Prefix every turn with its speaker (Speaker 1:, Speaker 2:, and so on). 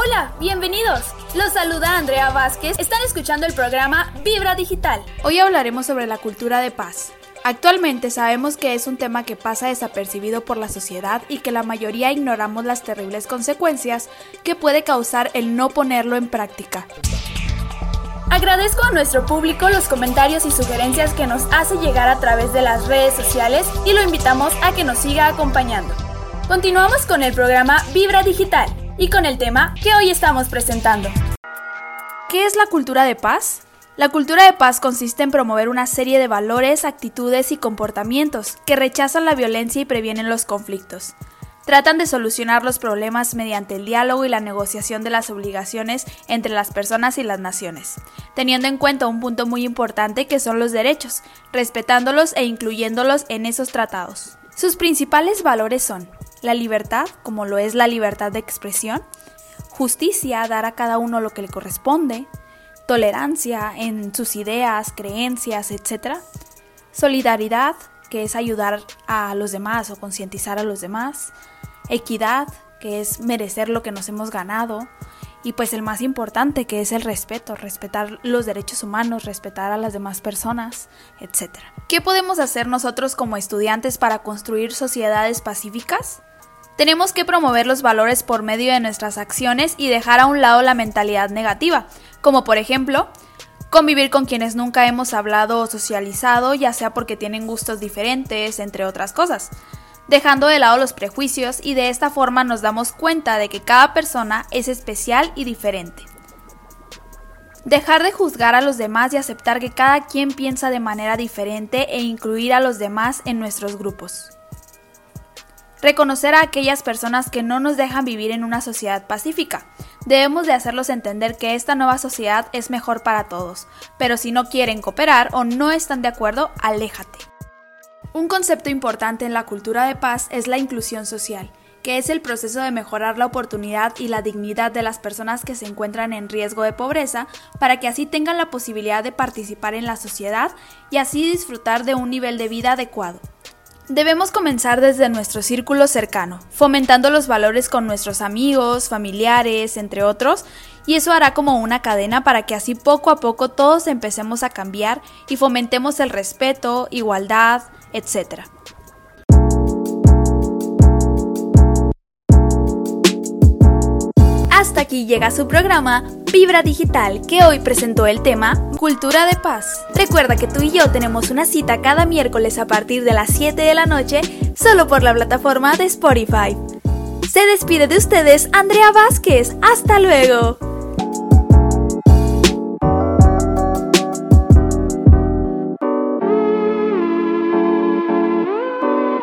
Speaker 1: Hola, bienvenidos. Los saluda Andrea Vázquez. Están escuchando el programa Vibra Digital.
Speaker 2: Hoy hablaremos sobre la cultura de paz. Actualmente sabemos que es un tema que pasa desapercibido por la sociedad y que la mayoría ignoramos las terribles consecuencias que puede causar el no ponerlo en práctica.
Speaker 1: Agradezco a nuestro público los comentarios y sugerencias que nos hace llegar a través de las redes sociales y lo invitamos a que nos siga acompañando. Continuamos con el programa Vibra Digital y con el tema que hoy estamos presentando.
Speaker 2: ¿Qué es la cultura de paz? La cultura de paz consiste en promover una serie de valores, actitudes y comportamientos que rechazan la violencia y previenen los conflictos. Tratan de solucionar los problemas mediante el diálogo y la negociación de las obligaciones entre las personas y las naciones, teniendo en cuenta un punto muy importante que son los derechos, respetándolos e incluyéndolos en esos tratados. Sus principales valores son la libertad, como lo es la libertad de expresión, justicia, dar a cada uno lo que le corresponde, tolerancia en sus ideas, creencias, etc. Solidaridad, que es ayudar a los demás o concientizar a los demás. Equidad, que es merecer lo que nos hemos ganado. Y pues el más importante, que es el respeto, respetar los derechos humanos, respetar a las demás personas, etc. ¿Qué podemos hacer nosotros como estudiantes para construir sociedades pacíficas? Tenemos que promover los valores por medio de nuestras acciones y dejar a un lado la mentalidad negativa, como por ejemplo, convivir con quienes nunca hemos hablado o socializado, ya sea porque tienen gustos diferentes, entre otras cosas, dejando de lado los prejuicios y de esta forma nos damos cuenta de que cada persona es especial y diferente. Dejar de juzgar a los demás y aceptar que cada quien piensa de manera diferente e incluir a los demás en nuestros grupos. Reconocer a aquellas personas que no nos dejan vivir en una sociedad pacífica. Debemos de hacerlos entender que esta nueva sociedad es mejor para todos, pero si no quieren cooperar o no están de acuerdo, aléjate. Un concepto importante en la cultura de paz es la inclusión social, que es el proceso de mejorar la oportunidad y la dignidad de las personas que se encuentran en riesgo de pobreza para que así tengan la posibilidad de participar en la sociedad y así disfrutar de un nivel de vida adecuado. Debemos comenzar desde nuestro círculo cercano, fomentando los valores con nuestros amigos, familiares, entre otros, y eso hará como una cadena para que así poco a poco todos empecemos a cambiar y fomentemos el respeto, igualdad, etc. Hasta aquí llega su programa Vibra Digital, que hoy presentó el tema Cultura de Paz. Recuerda que tú y yo tenemos una cita cada miércoles a partir de las 7 de la noche, solo por la plataforma de Spotify. Se despide de ustedes Andrea Vázquez. Hasta luego.